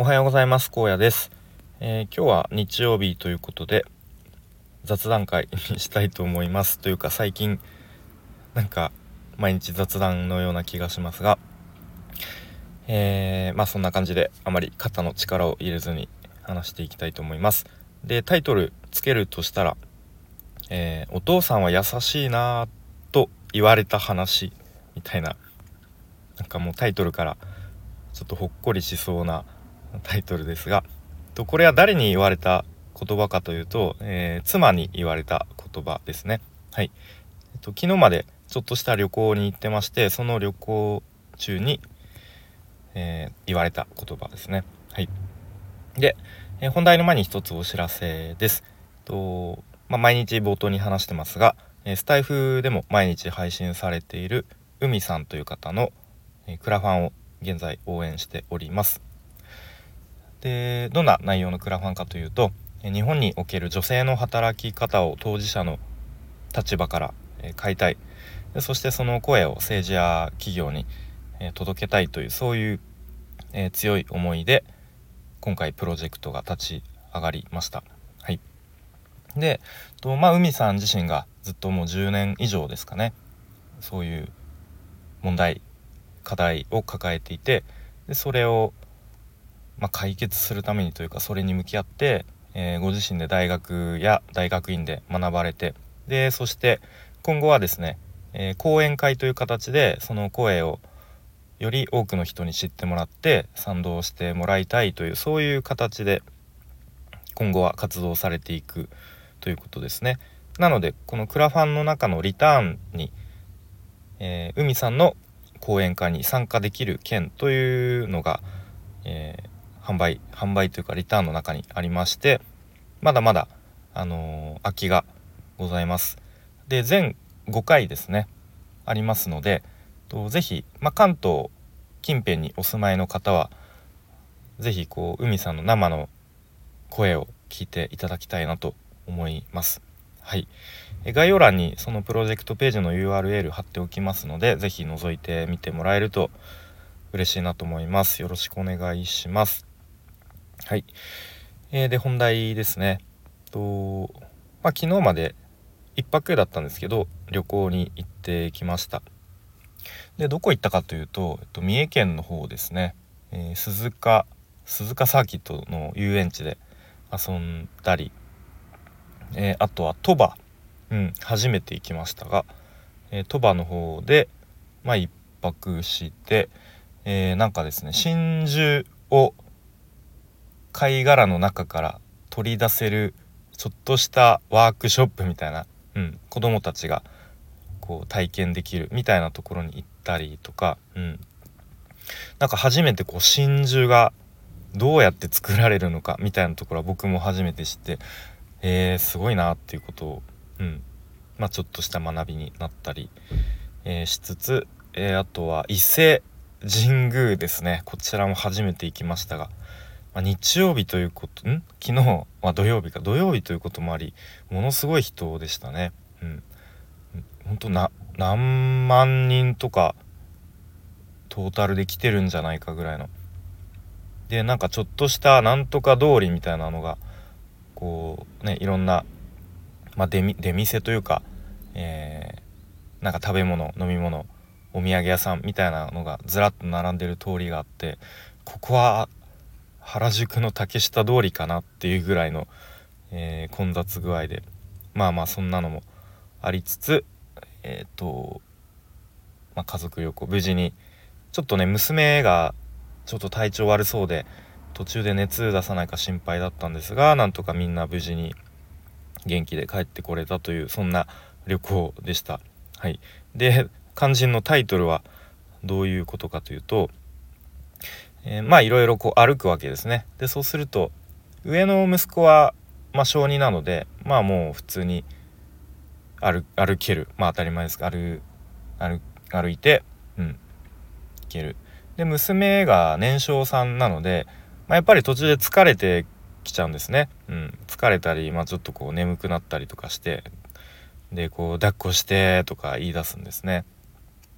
おはようございます。高野です、えー、今日は日曜日ということで雑談会に したいと思います。というか最近なんか毎日雑談のような気がしますがえー、まあそんな感じであまり肩の力を入れずに話していきたいと思います。でタイトルつけるとしたら、えー、お父さんは優しいなと言われた話みたいななんかもうタイトルからちょっとほっこりしそうなタイトルですがとこれは誰に言われた言葉かというと、えー、妻に言われた言葉ですね。はい、えっと、昨日までちょっとした旅行に行ってましてその旅行中に、えー、言われた言葉ですね。はい、で、えー、本題の前に一つお知らせです。とまあ、毎日冒頭に話してますが、えスタイフでも毎日配信されている海さんという方の、えクラファンを現在応援しております。でどんな内容のクラファンかというと日本における女性の働き方を当事者の立場から変えたいでそしてその声を政治や企業に届けたいというそういう強い思いで今回プロジェクトが立ち上がりました。はい、でとまあ海さん自身がずっともう10年以上ですかねそういう問題課題を抱えていてでそれをまあ、解決するためにというかそれに向き合って、えー、ご自身で大学や大学院で学ばれてでそして今後はですね、えー、講演会という形でその声をより多くの人に知ってもらって賛同してもらいたいというそういう形で今後は活動されていくということですね。なのでこのクラファンの中のリターンに、えー、海さんの講演会に参加できる件というのが、えー、販売販売というかリターンの中にありましてまだまだあのー、空きがございますで全5回ですねありますのでとぜひ、まあ、関東近辺にお住まいの方は是非こう海さんの生の声を聞いていただきたいなと思います。はい、概要欄にそのプロジェクトページの URL 貼っておきますので是非覗いてみてもらえると嬉しいなと思います。よろしくお願いします。はい。えー、で、本題ですね。と、まあ、昨日まで1泊だったんですけど、旅行に行ってきました。で、どこ行ったかというと、えっと、三重県の方ですね。えー、鈴鹿、鈴鹿サーキットの遊園地で遊んだり、えー、あとは鳥羽、うん、初めて行きましたが、えー、鳥羽の方で、まあ、1泊して、えー、なんかですね真珠を貝殻の中から取り出せるちょっとしたワークショップみたいな、うん、子供たちがこう体験できるみたいなところに行ったりとか、うん、なんか初めてこう真珠がどうやって作られるのかみたいなところは僕も初めて知ってえー、すごいなっていうことを、うん。まあ、ちょっとした学びになったり、えー、しつつ、えー、あとは伊勢神宮ですね。こちらも初めて行きましたがまあ、日曜日ということん？昨日は土曜日か土曜日ということもありものすごい人でしたね。うん、本当な何万人とかトータルで来てるんじゃないかぐらいの。でなんかちょっとしたなんとか通りみたいなのがこうねいろんな、まあ、出出店というか、えー、なんか食べ物飲み物お土産屋さんみたいなのがずらっと並んでる通りがあってここは原宿の竹下通りかなっていうぐらいの、えー、混雑具合でまあまあそんなのもありつつえっ、ー、と、まあ、家族旅行無事にちょっとね娘がちょっと体調悪そうで途中で熱出さないか心配だったんですがなんとかみんな無事に元気で帰ってこれたというそんな旅行でした。はい、で肝心のタイトルはどういうことかというとえー、まあいろいろこう歩くわけですね。でそうすると上の息子はまあ小2なのでまあもう普通に歩歩ける。まあ当たり前です。が歩歩歩いてうん。いける。で娘が年少さんなので、まあ、やっぱり途中で疲れてきちゃうんですね、うん、疲れたり、まあ、ちょっとこう眠くなったりとかしてでこう抱っこしてとか言い出すんですね。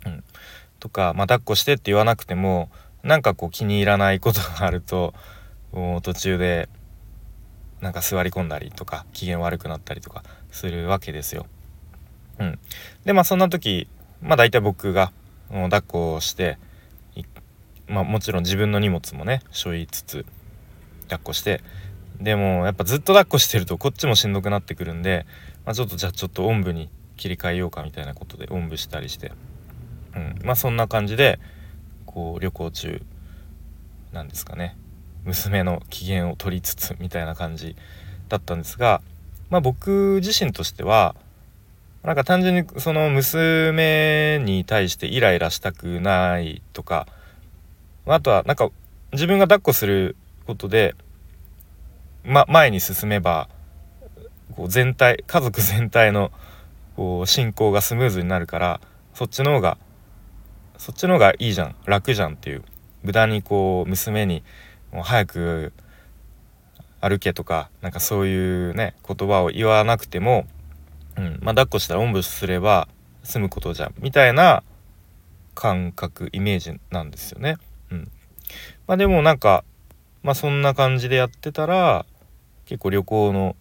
うん、とか、まあ、抱っこしてって言わなくてもなんかこう気に入らないことがあると 途中でなんか座り込んだりとか機嫌悪くなったりとかするわけですよ。うん、でまあそんな時まあ大体僕が抱っこをしてまあもちろん自分の荷物もね背負いつつ抱っこしてでもやっぱずっと抱っこしてるとこっちもしんどくなってくるんで、まあ、ちょっとじゃあちょっとおんぶに切り替えようかみたいなことでおんぶしたりして、うん、まあそんな感じでこう旅行中なんですかね。娘の機嫌を取りつつみたいな感じだったんですが、まあ、僕自身としてはなんか単純にその娘に対してイライラしたくないとかあとはなんか自分が抱っこすることで、ま、前に進めばこう全体家族全体のこう進行がスムーズになるからそっちの方がそっちの方がいいじゃん。楽じゃんっていう。無駄にこう娘にもう早く歩けとかなんかそういうね言葉を言わなくても、うんまあ、抱っこしたらおんぶすれば済むことじゃんみたいな感覚イメージなんですよね。うん、まあでもなんかまあそんな感じでやってたら結構旅行の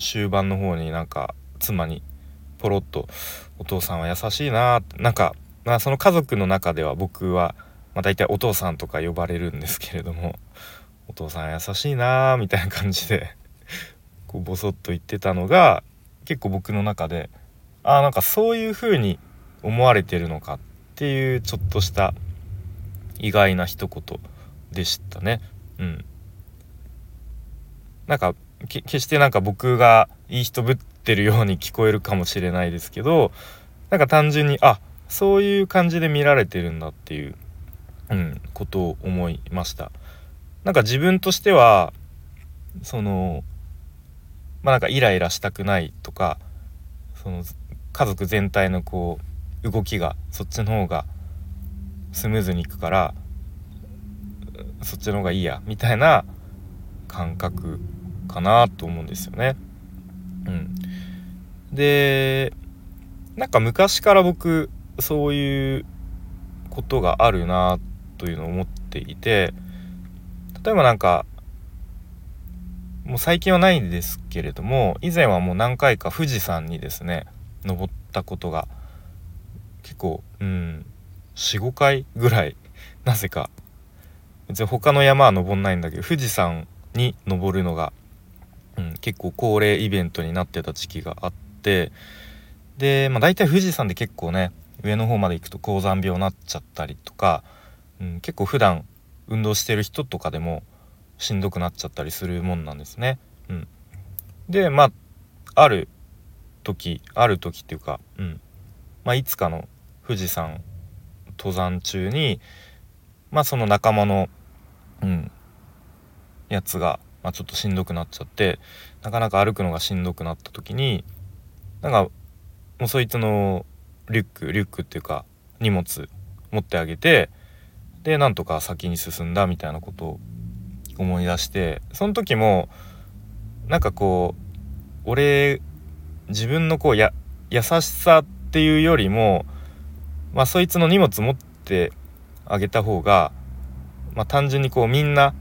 終盤の方になんか妻にポロッと「お父さんは優しいな」なんか、まあ、その家族の中では僕は、まあ、大体お父さんとか呼ばれるんですけれども「お父さん優しいな」みたいな感じで こうボソッと言ってたのが結構僕の中でああなんかそういう風に思われてるのかっていうちょっとした意外な一言でしたね。うん。なんか決してなんか僕がいい人ぶってるように聞こえるかもしれないですけどなんか単純にあっそういう感じで見られてるんだっていう、うん、ことを思いました。なんか自分としてはそのまあなんかイライラしたくないとかその家族全体のこう動きがそっちの方がスムーズにいくからそっちの方がいいやみたいな感覚かなと思うんですよね。うん、でなんか昔から僕そういうことがあるなというのを思っていて例えばなんかもう最近はないんですけれども以前はもう何回か富士山にですね登ったことが結構うん45回ぐらいなぜか。別に他の山は登んないんだけど富士山に登るのが、うん、結構恒例イベントになってた時期があってで、まあ、大体富士山で結構ね上の方まで行くと高山病になっちゃったりとか、うん、結構普段運動してる人とかでもしんどくなっちゃったりするもんなんですね。うん、でまあある時ある時っていうか、うんまあ、いつかの富士山登山中にまあその仲間のうんやつが、まあ、ちょっとしんどくなっちゃってなかなか歩くのがしんどくなった時になんかもうそいつのリュックリュックっていうか荷物持ってあげてでなんとか先に進んだみたいなことを思い出してその時もなんかこう俺自分のこうや優しさっていうよりもまあそいつの荷物持ってあげた方が、まあ、単純にこうみんな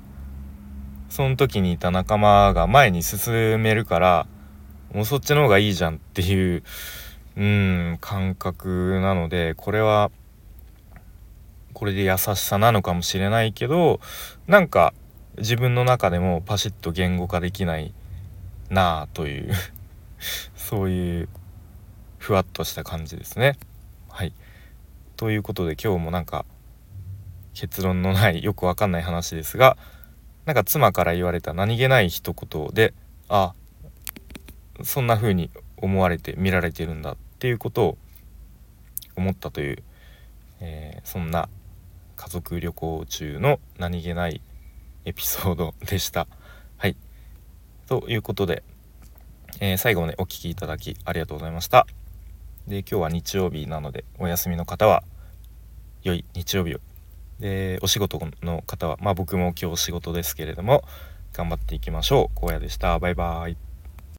その時にいた仲間が前に進めるからもうそっちの方がいいじゃんっていううん感覚なのでこれはこれで優しさなのかもしれないけどなんか自分の中でもパシッと言語化できないなあという そういうふわっとした感じですね。はいということで今日もなんか結論のないよくわかんない話ですがなんか妻から言われた何気ない一言であそんな風に思われて見られてるんだっていうことを思ったという、えー、そんな家族旅行中の何気ないエピソードでした。はい。ということで、えー、最後までお聴きいただきありがとうございました。で、今日は日曜日なので、お休みの方は、良い日曜日をでお仕事の方はまあ僕も今日仕事ですけれども頑張っていきましょう荒野でしたバイバイ